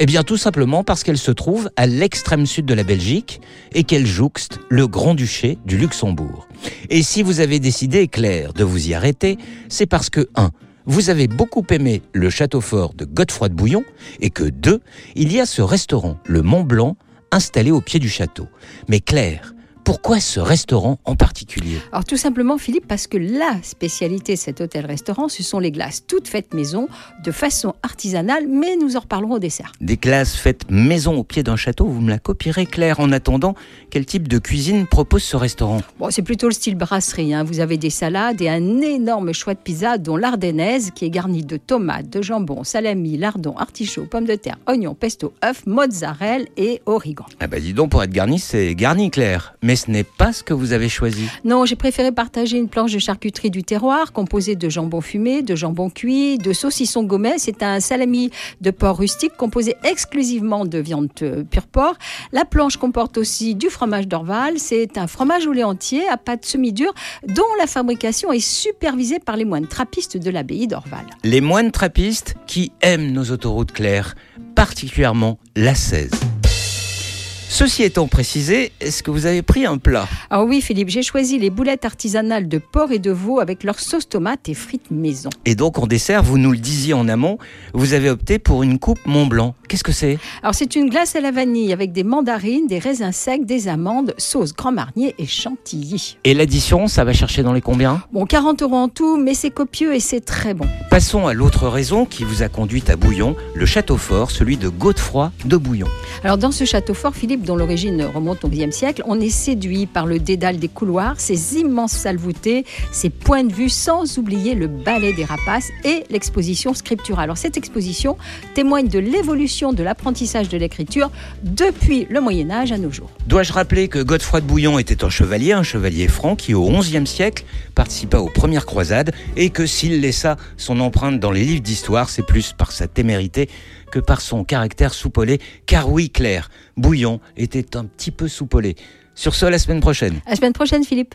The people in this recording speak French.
Eh bien tout simplement parce qu'elle se trouve à l'extrême sud de la Belgique et qu'elle jouxte le Grand-Duché du Luxembourg. Et si vous avez décidé, Claire, de vous y arrêter, c'est parce que 1. Vous avez beaucoup aimé le château fort de Godefroy de Bouillon et que 2. Il y a ce restaurant, le Mont Blanc, installé au pied du château. Mais Claire, pourquoi ce restaurant en particulier Alors tout simplement Philippe parce que la spécialité de cet hôtel-restaurant ce sont les glaces toutes faites maison de façon artisanale mais nous en reparlerons au dessert. Des glaces faites maison au pied d'un château, vous me la copierez Claire. En attendant, quel type de cuisine propose ce restaurant Bon c'est plutôt le style brasserie, hein. vous avez des salades et un énorme choix de pizza dont l'ardennaise qui est garnie de tomates, de jambon, salami, lardon, artichaut, pommes de terre, oignons, pesto, œufs, mozzarella et origan. Ah bah dis donc pour être garni c'est garni Claire. Mais mais ce n'est pas ce que vous avez choisi. Non, j'ai préféré partager une planche de charcuterie du terroir composée de jambon fumé, de jambon cuit, de saucisson gomet. C'est un salami de porc rustique composé exclusivement de viande euh, pure porc. La planche comporte aussi du fromage d'Orval. C'est un fromage au lait entier à pâte semi-dure dont la fabrication est supervisée par les moines trappistes de l'abbaye d'Orval. Les moines trappistes qui aiment nos autoroutes claires, particulièrement la 16. Ceci étant précisé, est-ce que vous avez pris un plat? Ah oui Philippe, j'ai choisi les boulettes artisanales de porc et de veau avec leur sauce tomate et frites maison. Et donc en dessert, vous nous le disiez en amont, vous avez opté pour une coupe Mont Blanc. Qu'est-ce que c'est? Alors c'est une glace à la vanille avec des mandarines, des raisins secs, des amandes, sauce Grand Marnier et chantilly. Et l'addition, ça va chercher dans les combien? Bon, 40 euros en tout, mais c'est copieux et c'est très bon. Passons à l'autre raison qui vous a conduit à Bouillon, le château fort, celui de Godefroy de Bouillon. Alors dans ce château fort, Philippe, dont l'origine remonte au XIe siècle, on est séduit par le dédale des couloirs, ses immenses salles voûtées, ses points de vue, sans oublier le ballet des rapaces et l'exposition scripturale. Alors cette exposition témoigne de l'évolution de l'apprentissage de l'écriture depuis le Moyen Âge à nos jours. Dois-je rappeler que Godefroy de Bouillon était un chevalier, un chevalier franc qui au XIe siècle participa aux premières croisades et que s'il laissa son empreinte dans les livres d'histoire, c'est plus par sa témérité que par son caractère soupolé, car oui, Claire, Bouillon était un petit peu soupolé. Sur ce, la semaine prochaine. À la semaine prochaine, Philippe.